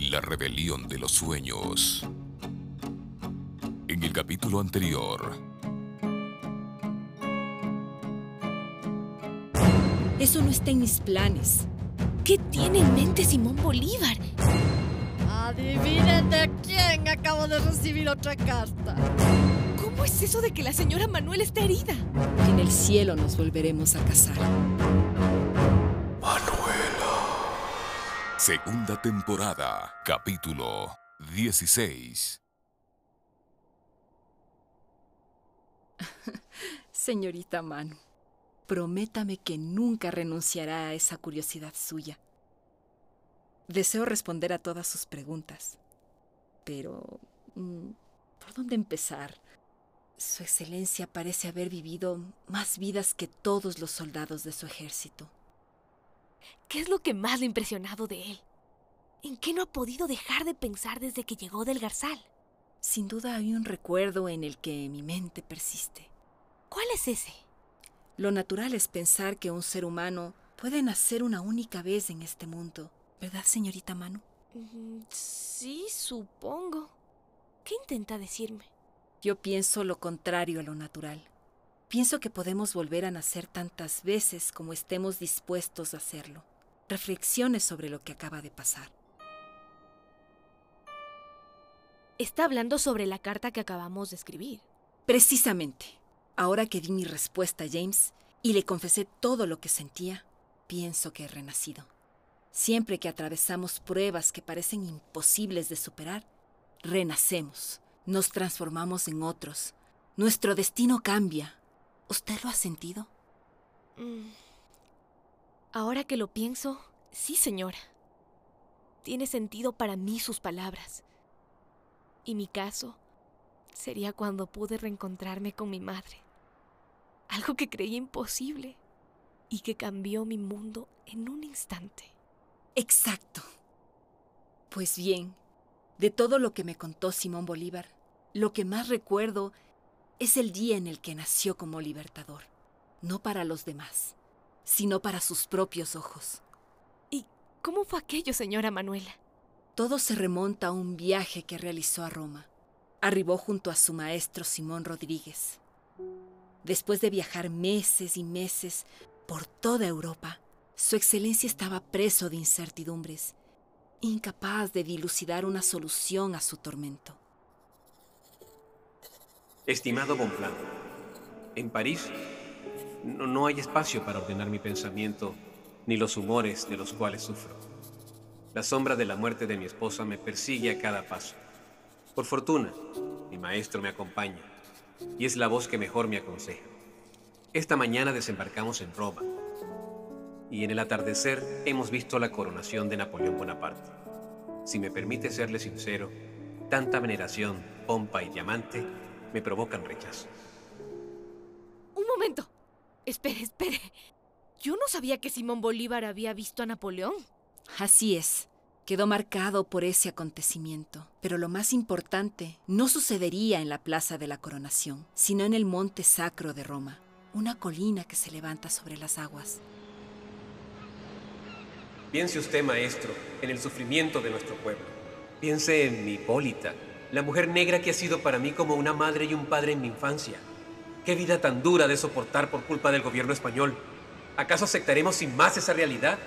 La rebelión de los sueños. En el capítulo anterior. Eso no está en mis planes. ¿Qué tiene en mente Simón Bolívar? Adivinen de quién acabo de recibir otra carta. ¿Cómo es eso de que la señora Manuel está herida? En el cielo nos volveremos a casar. Segunda temporada, capítulo 16. Señorita Manu, prométame que nunca renunciará a esa curiosidad suya. Deseo responder a todas sus preguntas, pero mm, ¿por dónde empezar? Su excelencia parece haber vivido más vidas que todos los soldados de su ejército. ¿Qué es lo que más le ha impresionado de él? ¿En qué no ha podido dejar de pensar desde que llegó del Garzal? Sin duda hay un recuerdo en el que mi mente persiste. ¿Cuál es ese? Lo natural es pensar que un ser humano puede nacer una única vez en este mundo, ¿verdad, señorita Manu? Mm, Sí, supongo. ¿Qué intenta decirme? Yo pienso lo contrario a lo natural. Pienso que podemos volver a nacer tantas veces como estemos dispuestos a hacerlo. Reflexione sobre lo que acaba de pasar. Está hablando sobre la carta que acabamos de escribir. Precisamente, ahora que di mi respuesta a James y le confesé todo lo que sentía, pienso que he renacido. Siempre que atravesamos pruebas que parecen imposibles de superar, renacemos, nos transformamos en otros. Nuestro destino cambia. ¿Usted lo ha sentido? Mm. Ahora que lo pienso, sí, señora. Tiene sentido para mí sus palabras. Y mi caso sería cuando pude reencontrarme con mi madre. Algo que creí imposible y que cambió mi mundo en un instante. Exacto. Pues bien, de todo lo que me contó Simón Bolívar, lo que más recuerdo es el día en el que nació como libertador, no para los demás, sino para sus propios ojos. ¿Y cómo fue aquello, señora Manuela? Todo se remonta a un viaje que realizó a Roma. Arribó junto a su maestro Simón Rodríguez. Después de viajar meses y meses por toda Europa, su excelencia estaba preso de incertidumbres, incapaz de dilucidar una solución a su tormento. Estimado Bonpland, en París no, no hay espacio para ordenar mi pensamiento ni los humores de los cuales sufro. La sombra de la muerte de mi esposa me persigue a cada paso. Por fortuna, mi maestro me acompaña y es la voz que mejor me aconseja. Esta mañana desembarcamos en Roma y en el atardecer hemos visto la coronación de Napoleón Bonaparte. Si me permite serle sincero, tanta veneración, pompa y diamante me provocan rechazo. Un momento. Espere, espere. Yo no sabía que Simón Bolívar había visto a Napoleón. Así es. Quedó marcado por ese acontecimiento. Pero lo más importante no sucedería en la Plaza de la Coronación, sino en el Monte Sacro de Roma, una colina que se levanta sobre las aguas. Piense usted, maestro, en el sufrimiento de nuestro pueblo. Piense en mi Hipólita, la mujer negra que ha sido para mí como una madre y un padre en mi infancia. Qué vida tan dura de soportar por culpa del gobierno español. ¿Acaso aceptaremos sin más esa realidad?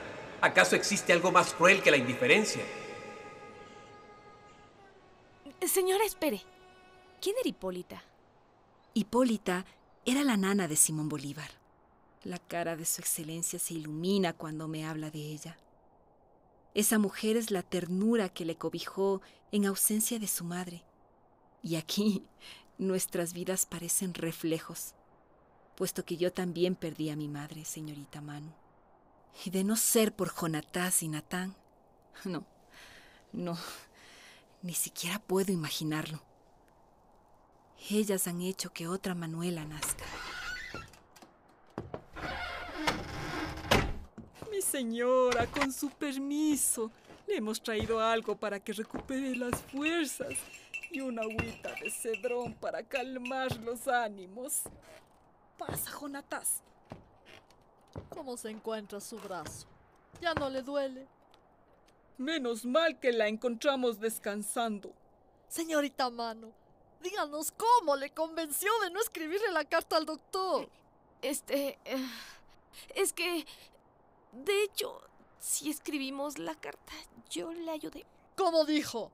¿Acaso existe algo más cruel que la indiferencia? Señora, espere. ¿Quién era Hipólita? Hipólita era la nana de Simón Bolívar. La cara de su excelencia se ilumina cuando me habla de ella. Esa mujer es la ternura que le cobijó en ausencia de su madre. Y aquí nuestras vidas parecen reflejos, puesto que yo también perdí a mi madre, señorita Manu. Y de no ser por Jonatás y Natán, no, No, ni siquiera puedo imaginarlo. Ellas han hecho que otra Manuela nazca. Mi señora, con su permiso, le hemos traído algo para que recupere las fuerzas y una agüita de cedrón para calmar los ánimos. Pasa, Jonatas. ¿Cómo se encuentra su brazo? ¿Ya no le duele? Menos mal que la encontramos descansando. Señorita Mano, díganos cómo le convenció de no escribirle la carta al doctor. Este... eh, es que... De hecho, si escribimos la carta, yo le ayudé. ¿Cómo dijo?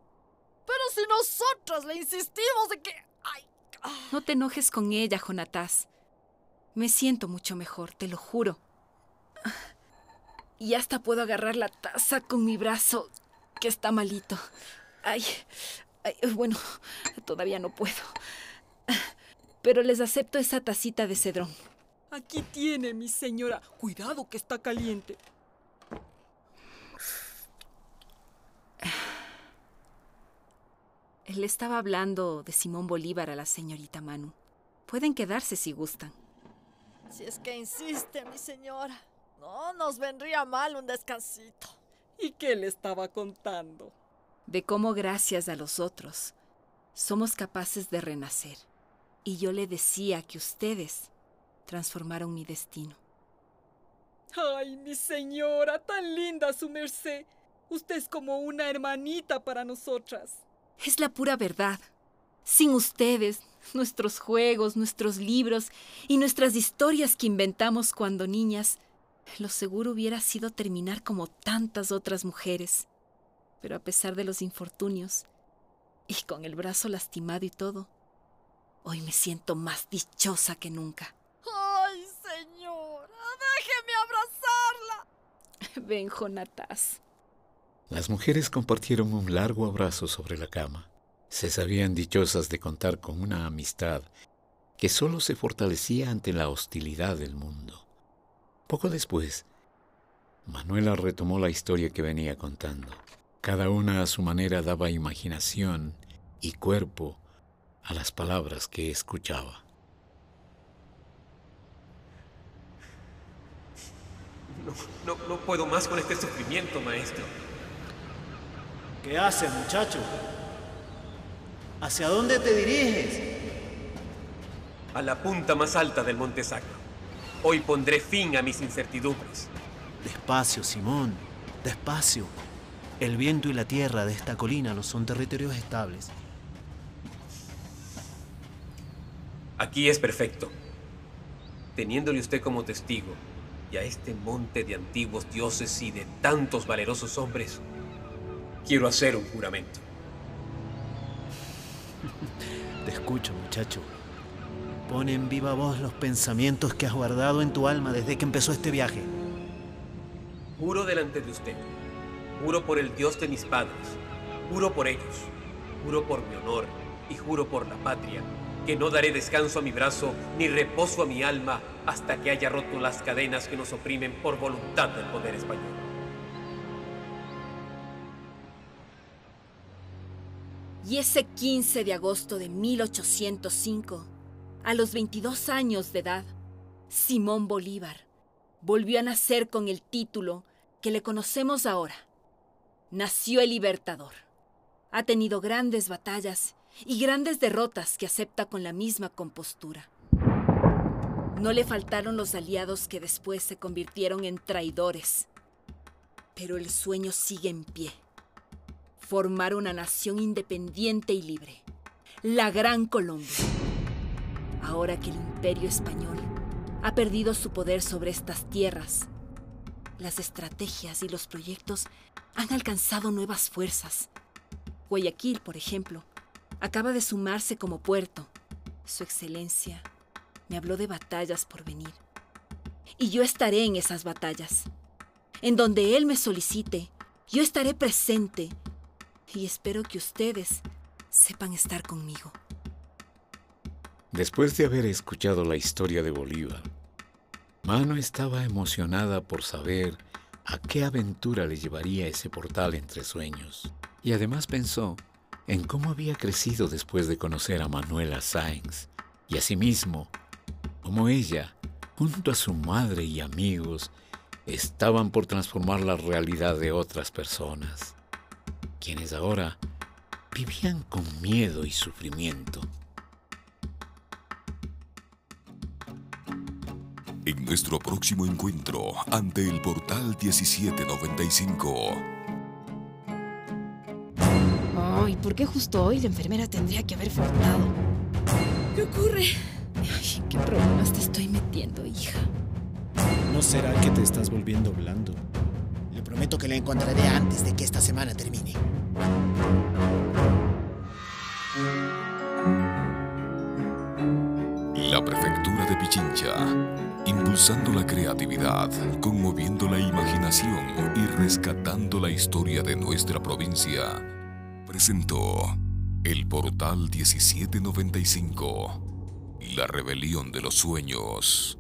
Pero si nosotras le insistimos de que... ¡Ay! ah, No te enojes con ella, Jonatás. Me siento mucho mejor, te lo juro. Y hasta puedo agarrar la taza con mi brazo, que está malito. Ay, ay, bueno, todavía no puedo. Pero les acepto esa tacita de cedrón. Aquí tiene, mi señora. Cuidado que está caliente. Él estaba hablando de Simón Bolívar a la señorita Manu. Pueden quedarse si gustan. Si es que insiste, mi señora. No nos vendría mal un descansito. ¿Y qué le estaba contando? De cómo gracias a los otros somos capaces de renacer. Y yo le decía que ustedes transformaron mi destino. Ay, mi señora, tan linda su merced. Usted es como una hermanita para nosotras. Es la pura verdad. Sin ustedes, nuestros juegos, nuestros libros y nuestras historias que inventamos cuando niñas, lo seguro hubiera sido terminar como tantas otras mujeres. Pero a pesar de los infortunios, y con el brazo lastimado y todo, hoy me siento más dichosa que nunca. ¡Ay, señora! ¡Déjeme abrazarla! Ven, Jonatas. Las mujeres compartieron un largo abrazo sobre la cama. Se sabían dichosas de contar con una amistad que solo se fortalecía ante la hostilidad del mundo. Poco después, Manuela retomó la historia que venía contando. Cada una a su manera daba imaginación y cuerpo a las palabras que escuchaba. No, no, no puedo más con este sufrimiento, maestro. ¿Qué haces, muchacho? ¿Hacia dónde te diriges? A la punta más alta del Monte Sacro. Hoy pondré fin a mis incertidumbres. Despacio, Simón, despacio. El viento y la tierra de esta colina no son territorios estables. Aquí es perfecto. Teniéndole usted como testigo y a este monte de antiguos dioses y de tantos valerosos hombres, quiero hacer un juramento. Te escucho, muchacho. Pon en viva voz los pensamientos que has guardado en tu alma desde que empezó este viaje. Juro delante de usted. Juro por el Dios de mis padres. Juro por ellos. Juro por mi honor y juro por la patria que no daré descanso a mi brazo ni reposo a mi alma hasta que haya roto las cadenas que nos oprimen por voluntad del poder español. Y ese 15 de agosto de 1805, a los 22 años de edad, Simón Bolívar volvió a nacer con el título que le conocemos ahora. Nació el Libertador. Ha tenido grandes batallas y grandes derrotas que acepta con la misma compostura. No le faltaron los aliados que después se convirtieron en traidores. Pero el sueño sigue en pie. Formar una nación independiente y libre. La Gran Colombia. Ahora que el imperio español ha perdido su poder sobre estas tierras, las estrategias y los proyectos han alcanzado nuevas fuerzas. Guayaquil, por ejemplo, acaba de sumarse como puerto. Su excelencia me habló de batallas por venir. Y yo estaré en esas batallas. En donde él me solicite, yo estaré presente. Y espero que ustedes sepan estar conmigo. Después de haber escuchado la historia de Bolívar, Mano estaba emocionada por saber a qué aventura le llevaría ese portal entre sueños. Y además pensó en cómo había crecido después de conocer a Manuela Sáenz y asimismo cómo ella, junto a su madre y amigos, estaban por transformar la realidad de otras personas, quienes ahora vivían con miedo y sufrimiento. En nuestro próximo encuentro ante el portal 1795. Ay, ¿por qué justo hoy la enfermera tendría que haber faltado? ¿Qué ocurre? Ay, ¿qué problemas te estoy metiendo, hija? ¿No será que te estás volviendo blando? Prometo que la encontraré antes de que esta semana termine. La prefectura de Pichincha, impulsando la creatividad, conmoviendo la imaginación y rescatando la historia de nuestra provincia, presentó el portal 1795, la rebelión de los sueños.